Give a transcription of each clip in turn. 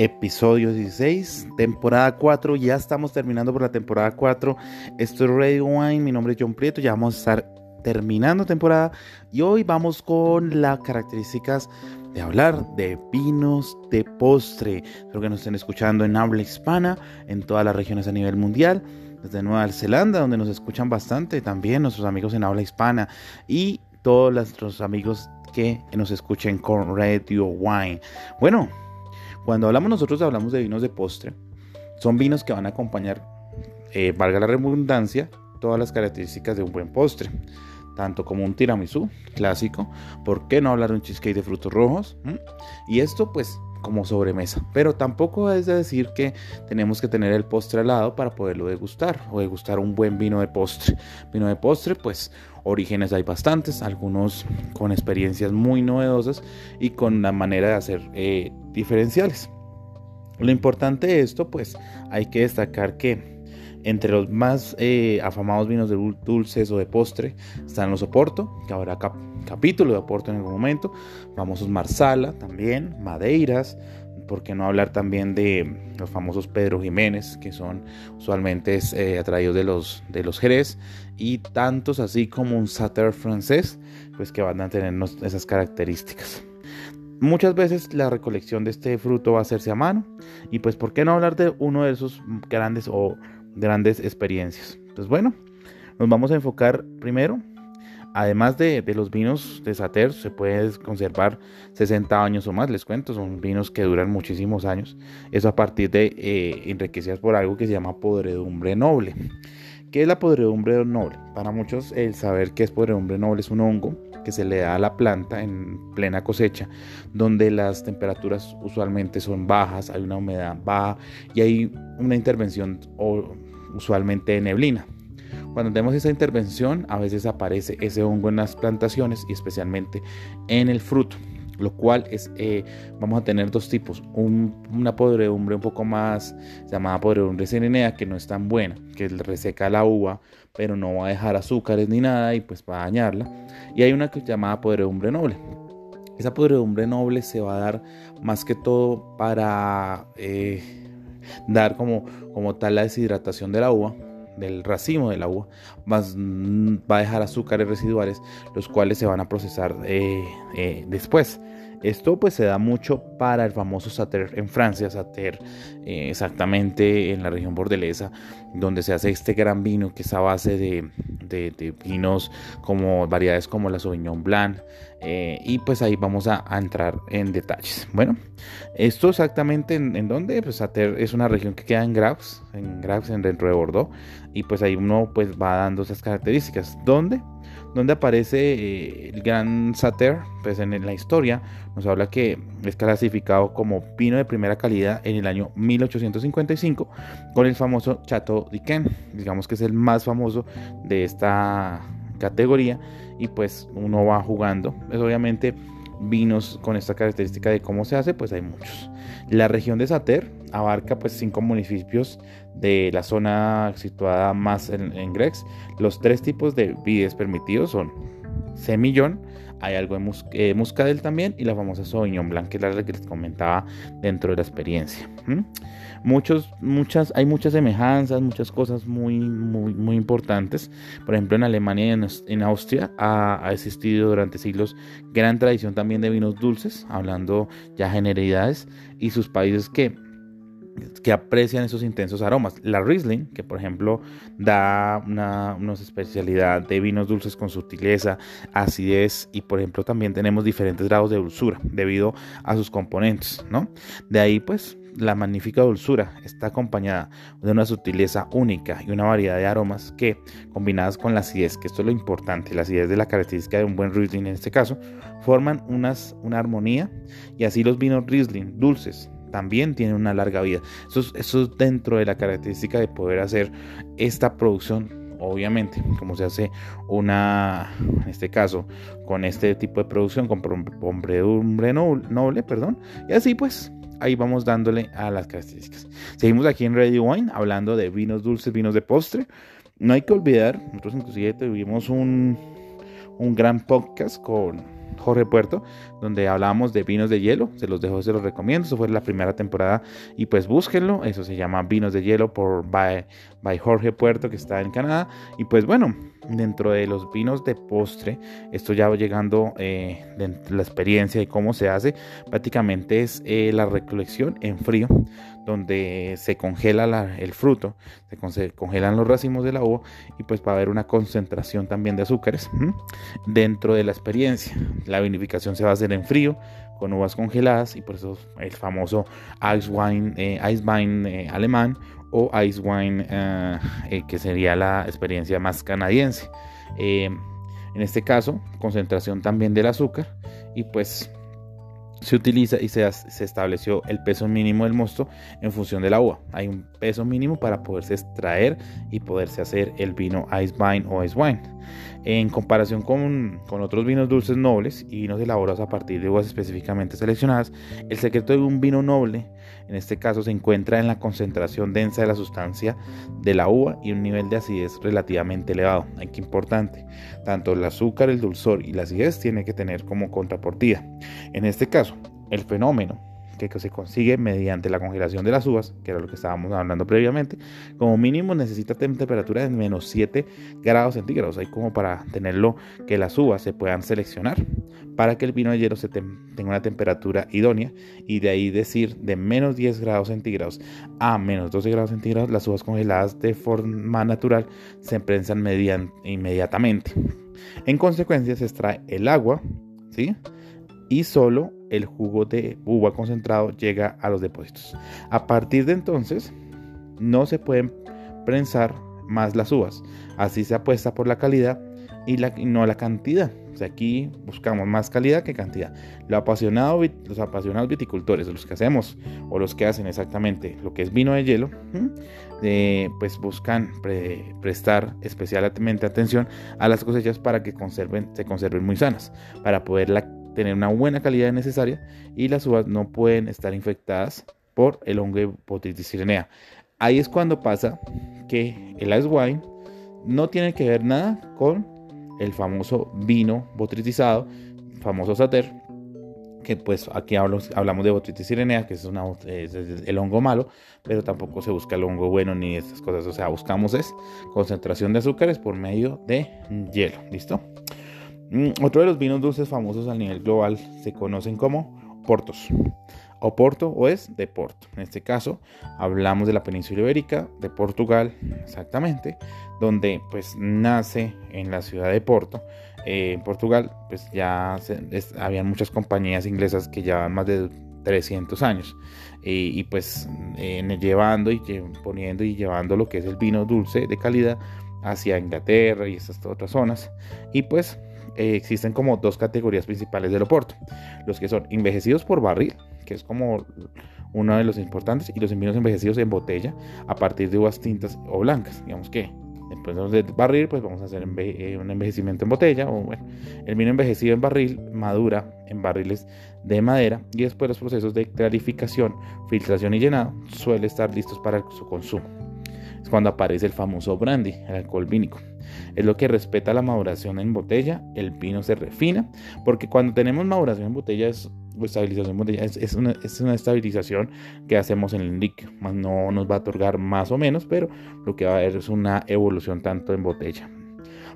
episodio 16, temporada 4. Ya estamos terminando por la temporada 4. Esto es Radio Wine. Mi nombre es John Prieto. Ya vamos a estar terminando temporada. Y hoy vamos con las características de hablar de vinos de postre. Espero que nos estén escuchando en habla hispana, en todas las regiones a nivel mundial. Desde Nueva Zelanda, donde nos escuchan bastante, también nuestros amigos en habla hispana y todos nuestros amigos que nos escuchen con Radio Wine. Bueno, cuando hablamos nosotros hablamos de vinos de postre. Son vinos que van a acompañar, eh, valga la redundancia, todas las características de un buen postre. Tanto como un tiramisú clásico. ¿Por qué no hablar de un cheesecake de frutos rojos? ¿Mm? Y esto pues como sobremesa. Pero tampoco es de decir que tenemos que tener el postre al lado para poderlo degustar o degustar un buen vino de postre. Vino de postre, pues orígenes hay bastantes, algunos con experiencias muy novedosas y con la manera de hacer eh, diferenciales. Lo importante de esto, pues hay que destacar que entre los más eh, afamados vinos de dulces o de postre están los Oporto, que habrá capítulo de Oporto en algún momento, famosos Marsala también, Madeiras, por qué no hablar también de los famosos Pedro Jiménez, que son usualmente eh, atraídos de los, de los Jerez, y tantos así como un Sater francés, pues que van a tener esas características. Muchas veces la recolección de este fruto va a hacerse a mano, y pues por qué no hablar de uno de esos grandes o grandes experiencias. Pues bueno, nos vamos a enfocar primero Además de, los vinos de Sater, se puede conservar 60 años o más, les cuento, son vinos que duran muchísimos años. Eso a partir de eh, enriquecidas por algo que se llama podredumbre noble. ¿Qué es la podredumbre noble? Para muchos el saber qué es podredumbre noble es un hongo que se le da a la planta en plena cosecha, donde las temperaturas usualmente son bajas, hay una humedad baja y hay una intervención usualmente de neblina. Cuando tenemos esa intervención, a veces aparece ese hongo en las plantaciones y especialmente en el fruto, lo cual es, eh, vamos a tener dos tipos, una podredumbre un poco más llamada podredumbre serenea, que no es tan buena, que reseca la uva, pero no va a dejar azúcares ni nada y pues va a dañarla, y hay una que es llamada podredumbre noble. Esa podredumbre noble se va a dar más que todo para eh, dar como, como tal la deshidratación de la uva, del racimo del agua más, mm, va a dejar azúcares residuales, los cuales se van a procesar eh, eh, después. Esto pues se da mucho para el famoso Sater en Francia, Sater eh, exactamente en la región bordelesa, donde se hace este gran vino que es a base de, de, vinos como variedades como la Sauvignon Blanc y pues ahí vamos a, entrar en detalles. Bueno, esto exactamente en, en dónde, pues Sater es una región que queda en Graves, en Graves dentro de Bordeaux y pues ahí uno pues va dando esas características. ¿Dónde? Donde aparece eh, el gran Sater, pues en la historia nos habla que es clasificado como vino de primera calidad en el año 1855 con el famoso Chateau d'Yquem, digamos que es el más famoso de esta categoría y pues uno va jugando, pues obviamente vinos con esta característica de cómo se hace, pues hay muchos. La región de Sater abarca pues cinco municipios de la zona situada más en, Grex. Los tres tipos de vides permitidos son semillón, hay algo de eh, muscadel también y la famosa Sauvignon Blanc, que es la que les comentaba dentro de la experiencia. Muchos, muchas, hay muchas semejanzas, muchas cosas muy, muy, muy importantes. Por ejemplo, en Alemania y en, Austria ha, ha, existido durante siglos gran tradición también de vinos dulces, hablando ya generalidades, y sus países que que aprecian esos intensos aromas. La Riesling, que por ejemplo da una, especialidad de vinos dulces con sutileza, acidez y por ejemplo también tenemos diferentes grados de dulzura debido a sus componentes, ¿no? De ahí pues la magnífica dulzura está acompañada de una sutileza única y una variedad de aromas que, combinadas con la acidez, que esto es lo importante, la acidez de la característica de un buen Riesling en este caso, forman unas, una armonía y así los vinos Riesling dulces también tiene una larga vida. Eso, es dentro de la característica de poder hacer esta producción obviamente, como se hace una, en este caso, con este tipo de producción, con hombredumbre noble, perdón, y así pues, ahí vamos dándole a las características. Seguimos aquí en Ready Wine, hablando de vinos dulces, vinos de postre. No hay que olvidar, nosotros inclusive tuvimos un, un gran podcast con Jorge Puerto, donde hablábamos de vinos de hielo. Se los dejo, se los recomiendo. Eso fue la primera temporada y pues búsquenlo. Eso se llama Vinos de Hielo por by, Jorge Puerto, que está en Canadá. Y pues bueno, dentro de los vinos de postre, esto ya va llegando eh, de la experiencia y cómo se hace, prácticamente es eh, la recolección en frío, donde se congela el fruto, se congelan los racimos de la uva y pues va a haber una concentración también de azúcares dentro de la experiencia. La vinificación se va a hacer en frío, con uvas congeladas y por eso el famoso ice wine, eh, ice wine alemán o Ice Wine, eh, eh, que sería la experiencia más canadiense. Eh, en este caso, concentración también del azúcar y pues se utiliza y se, se, estableció el peso mínimo del mosto en función de la uva. Hay un peso mínimo para poderse extraer y poderse hacer el vino Ice Wine o Ice Wine. En comparación con, con, otros vinos dulces nobles y vinos elaborados a partir de uvas específicamente seleccionadas, el secreto de un vino noble, en este caso, se encuentra en la concentración densa de la sustancia de la uva y un nivel de acidez relativamente elevado. Aquí importante, tanto el azúcar, el dulzor y la acidez tiene que tener como contrapartida. En este caso, el fenómeno que se consigue mediante la congelación de las uvas, que era lo que estábamos hablando previamente, como mínimo necesita temperatura de menos 7 grados centígrados, ahí como para tenerlo que las uvas se puedan seleccionar para que el vino de hielo tenga una temperatura idónea y de ahí decir de menos 10 grados centígrados a menos 12 grados centígrados, las uvas congeladas de forma natural se prensan inmediatamente. En consecuencia se extrae el agua, ¿sí? Y solo el jugo de uva concentrado llega a los depósitos. A partir de entonces, no se pueden prensar más las uvas. Así se apuesta por la calidad y, no la cantidad. aquí buscamos más calidad que cantidad. Lo los apasionados viticultores, los que hacemos o los que hacen exactamente lo que es vino de hielo, eh, pues buscan prestar especialmente atención a las cosechas para que se conserven muy sanas, para poderla tener una buena calidad necesaria y las uvas no pueden estar infectadas por el hongo Botrytis Ahí es cuando pasa que el ice wine no tiene que ver nada con el famoso vino botritizado, famoso sater, que pues aquí hablamos de botritis sirenea, que es, una, el hongo malo, pero tampoco se busca el hongo bueno ni estas cosas, o sea, buscamos es concentración de azúcares por medio de hielo, ¿listo? Mm, otro de los vinos dulces famosos a nivel global se conocen como portos. O Porto o es de Porto. En este caso hablamos de la península ibérica, de Portugal, exactamente, donde pues nace en la ciudad de Porto. Eh, en Portugal pues ya habían muchas compañías inglesas que llevaban más de 300 años y pues llevando y poniendo y llevando lo que es el vino dulce de calidad hacia Inglaterra y estas otras zonas y pues eh, existen como dos categorías principales del Oporto. Los que son envejecidos por barril, que es como uno de los importantes, y los vinos envejecidos en botella a partir de uvas tintas o blancas. Digamos que después de barril, pues vamos a hacer eh, un envejecimiento en botella. O bueno, el vino envejecido en barril madura en barriles de madera y después los procesos de clarificación, filtración y llenado suele estar listos para su consumo. Es cuando aparece el famoso brandy, el alcohol vínico es lo que respeta la maduración en botella, el vino se refina, porque cuando tenemos maduración en botella es una, estabilización que hacemos en el líquido, no nos va a otorgar más o menos, pero lo que va a haber es una evolución tanto en botella.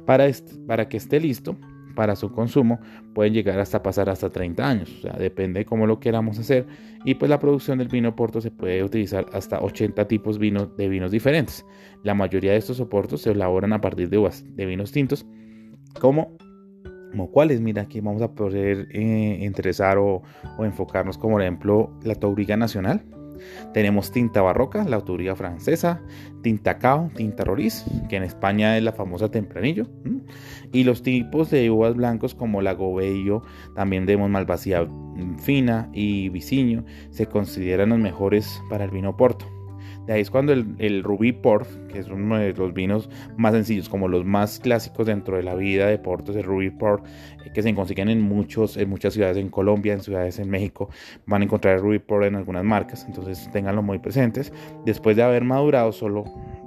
Para que esté listo, para su consumo pueden llegar hasta pasar hasta 30 años, o sea, depende de cómo lo queramos hacer. Y pues la producción del vino porto se puede utilizar hasta 80 tipos de vinos diferentes. La mayoría de estos soportos se elaboran a partir de uvas de vinos tintos como como cuáles, mira, aquí vamos a poder eh, interesar o, o, enfocarnos como por ejemplo la Tauriga Nacional, tenemos tinta barroca, la autoría francesa, tinta cao, tinta roriz, que en España es la famosa tempranillo, y los tipos de uvas blancos como la gobello, también tenemos malvasía fina y viciño, se consideran los mejores para el vino porto. De ahí es cuando el, el Rubí Port, que es uno de los vinos más sencillos, como los más clásicos dentro de la vida de Porto, es el Rubí Port, eh, que se consiguen en, muchos, en muchas ciudades en Colombia, en ciudades en México. Van a encontrar el Rubí Port en algunas marcas, entonces ténganlo muy presentes. Después de haber madurado solo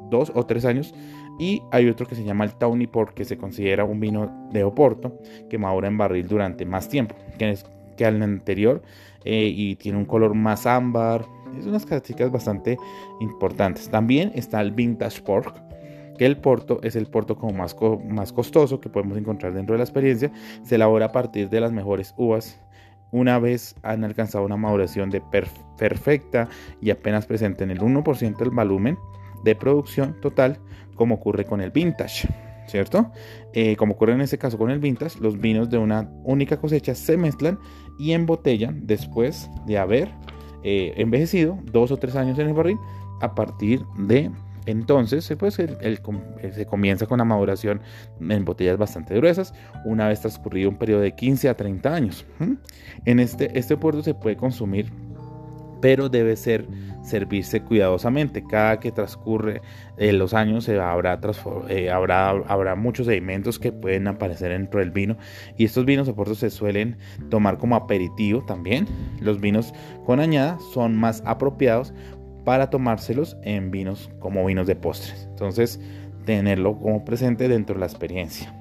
dos o tres años, Y hay otro que se llama el Tawny Port, que se considera un vino de Oporto, que madura en barril durante más tiempo que, es, que al anterior eh, y tiene un color más ámbar. Es unas características bastante importantes. También está el Vintage Port, que el porto es el porto como más, más costoso que podemos encontrar dentro de la experiencia. Se elabora a partir de las mejores uvas una vez han alcanzado una maduración de perfecta y apenas presente en el 1% del volumen de producción total, como ocurre con el vintage, ¿cierto? Eh, como ocurre en este caso con el vintage, los vinos de una única cosecha se mezclan y embotellan después de haber eh, envejecido dos o tres años en el barril a partir de entonces, pues, se comienza con la maduración en botellas bastante gruesas, una vez transcurrido un periodo de 15 a 30 años. En este, este puerto se puede consumir, pero debe ser servirse cuidadosamente. Cada que transcurre eh, los años habrá, eh, habrá, habrá muchos sedimentos que pueden aparecer dentro del vino y estos vinos puerto se suelen tomar como aperitivo también. Los vinos con añada son más apropiados para tomárselos en vinos como vinos de postres. Entonces, tenerlo como presente dentro de la experiencia.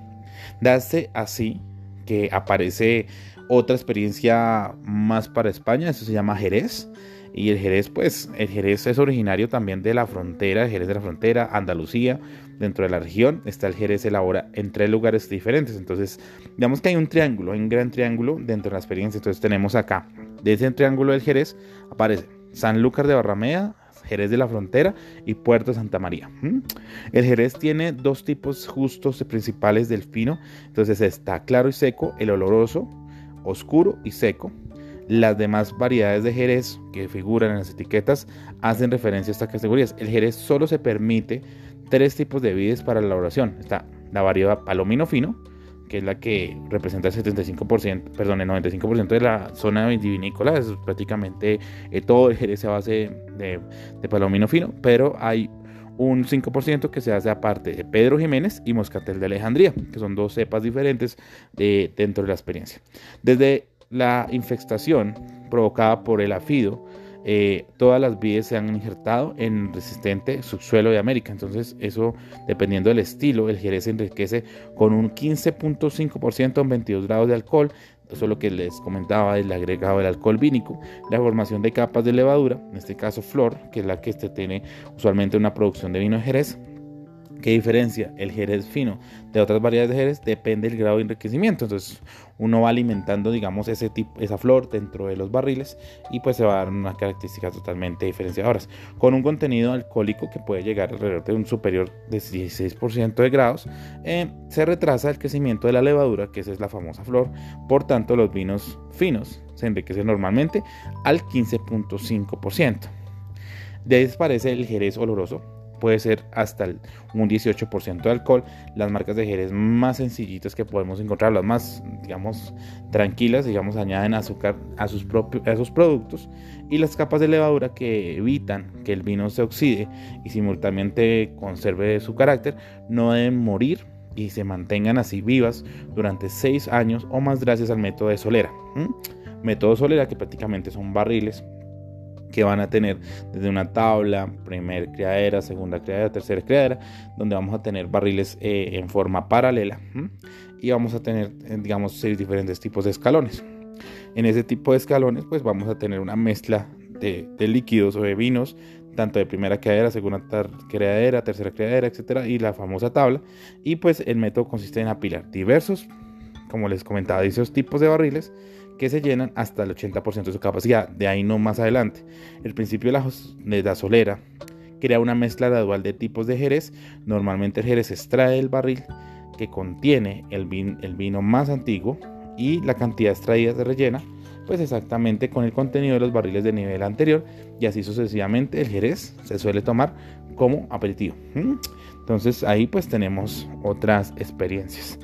Darse así que aparece otra experiencia más para España, eso se llama Jerez. Y el Jerez, pues, el Jerez es originario también de la frontera, el Jerez de la frontera, Andalucía, dentro de la región. Está el Jerez elabora en tres lugares diferentes. Entonces, digamos que hay un triángulo, hay un gran triángulo dentro de la experiencia. Entonces, tenemos acá, de ese triángulo del Jerez, aparece Sanlúcar de Barrameda, Jerez de la Frontera y Puerto Santa María. El Jerez tiene dos tipos justos principales del fino. Entonces está claro y seco, el oloroso, oscuro y seco. Las demás variedades de Jerez que figuran en las etiquetas hacen referencia a estas categorías. El Jerez solo se permite tres tipos de vides para la elaboración. Está la variedad palomino fino, que es la que representa el 75%, perdón, el 95% de la zona vitivinícola, es prácticamente eh, todo el jerez a base de, de, palomino fino, pero hay un 5% que se hace aparte de Pedro Jiménez y Moscatel de Alejandría, que son dos cepas diferentes de, dentro de la experiencia. Desde la infestación provocada por el afido, eh, todas las vides se han injertado en resistente subsuelo de América. Entonces, eso dependiendo del estilo, el jerez se enriquece con un 15.5% en 22 grados de alcohol. Eso es lo que les comentaba del agregado del alcohol vínico, la formación de capas de levadura, en este caso flor, que es la que este tiene usualmente una producción de vino de jerez ¿Qué diferencia el jerez fino de otras variedades de jerez? Depende del grado de enriquecimiento. Entonces uno va alimentando, digamos, ese tipo, esa flor dentro de los barriles y pues se va a dar unas características totalmente diferenciadoras. Con un contenido alcohólico que puede llegar alrededor de un superior de 16% de grados, eh, se retrasa el crecimiento de la levadura, que esa es la famosa flor. Por tanto, los vinos finos se enriquecen normalmente al 15.5%. De ahí aparece el jerez oloroso, puede ser hasta un 18% de alcohol. Las marcas de Jerez más sencillitas que podemos encontrar, las más, digamos, tranquilas, digamos, añaden azúcar a sus, propios, a sus productos y las capas de levadura que evitan que el vino se oxide y simultáneamente conserve su carácter, no deben morir y se mantengan así vivas durante 6 años o más gracias al método de solera. Método solera que prácticamente son barriles que van a tener desde una tabla, primer criadera, segunda criadera, tercera criadera, donde vamos a tener barriles eh, en forma paralela y vamos a tener, eh, digamos, seis diferentes tipos de escalones. En ese tipo de escalones, pues vamos a tener una mezcla de, líquidos o de vinos, tanto de primera criadera, segunda criadera, tercera criadera, etcétera, y la famosa tabla. Y pues el método consiste en apilar diversos, como les comentaba, esos tipos de barriles que se llenan hasta el 80% de su capacidad, de ahí no más adelante. El principio de la, solera crea una mezcla gradual de tipos de jerez. Normalmente el jerez extrae el barril que contiene el, el vino más antiguo y la cantidad extraída se rellena pues exactamente con el contenido de los barriles de nivel anterior y así sucesivamente el jerez se suele tomar como aperitivo. Entonces ahí pues tenemos otras experiencias.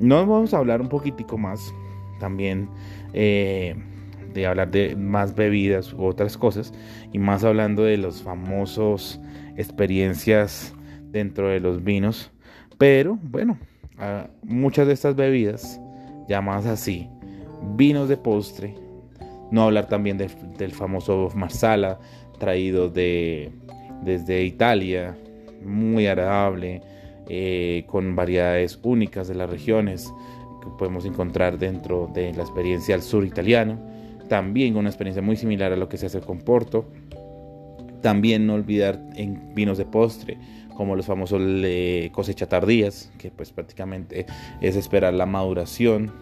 Nos vamos a hablar un poquitico más también eh, de hablar de más bebidas u otras cosas y más hablando de los famosos experiencias dentro de los vinos. Pero bueno muchas de estas bebidas llamadas así vinos de postre no hablar también del famoso marsala traído de desde Italia muy agradable eh, con variedades únicas de las regiones que podemos encontrar dentro de la experiencia al sur italiano. También una experiencia muy similar a lo que se hace con Porto. También no olvidar en vinos de postre, como los famosos cosecha tardías, que pues prácticamente es esperar la maduración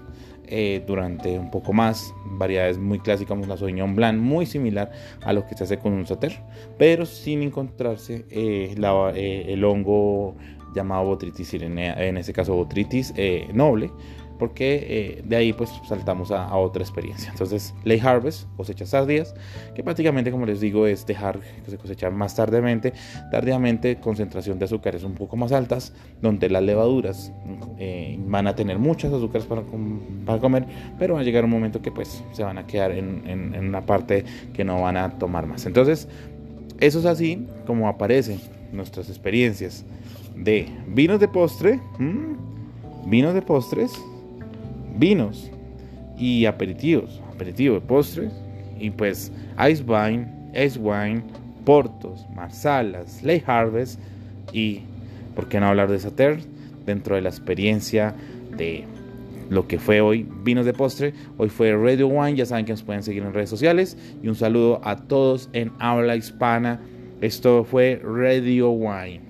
eh, durante un poco más. Variedades muy clásicas como la Sauvignon Blanc, muy similar a lo que se hace con un Sater, pero sin encontrarse eh, eh, el hongo llamado Botrytis sirenea, en este caso Botrytis noble, porque eh, de ahí pues saltamos a, otra experiencia. Entonces, late harvest, cosechas tardías, que prácticamente como les digo es dejar que se cosechar más tardiamente, tardíamente concentración de azúcares un poco más altas, donde las levaduras eh, van a tener muchas azúcares para, comer, pero va a llegar un momento que pues se van a quedar en, una parte que no van a tomar más. Entonces, eso es así como aparecen nuestras experiencias de vinos de postre, vinos de postres, vinos y aperitivos, aperitivo de postres y pues ice wine, ice wine, portos, marsalas, late harvest y por qué no hablar de Sater dentro de la experiencia de lo que fue hoy vinos de postre. Hoy fue Radio Wine, ya saben que nos pueden seguir en redes sociales y un saludo a todos en habla hispana. Esto fue Radio Wine.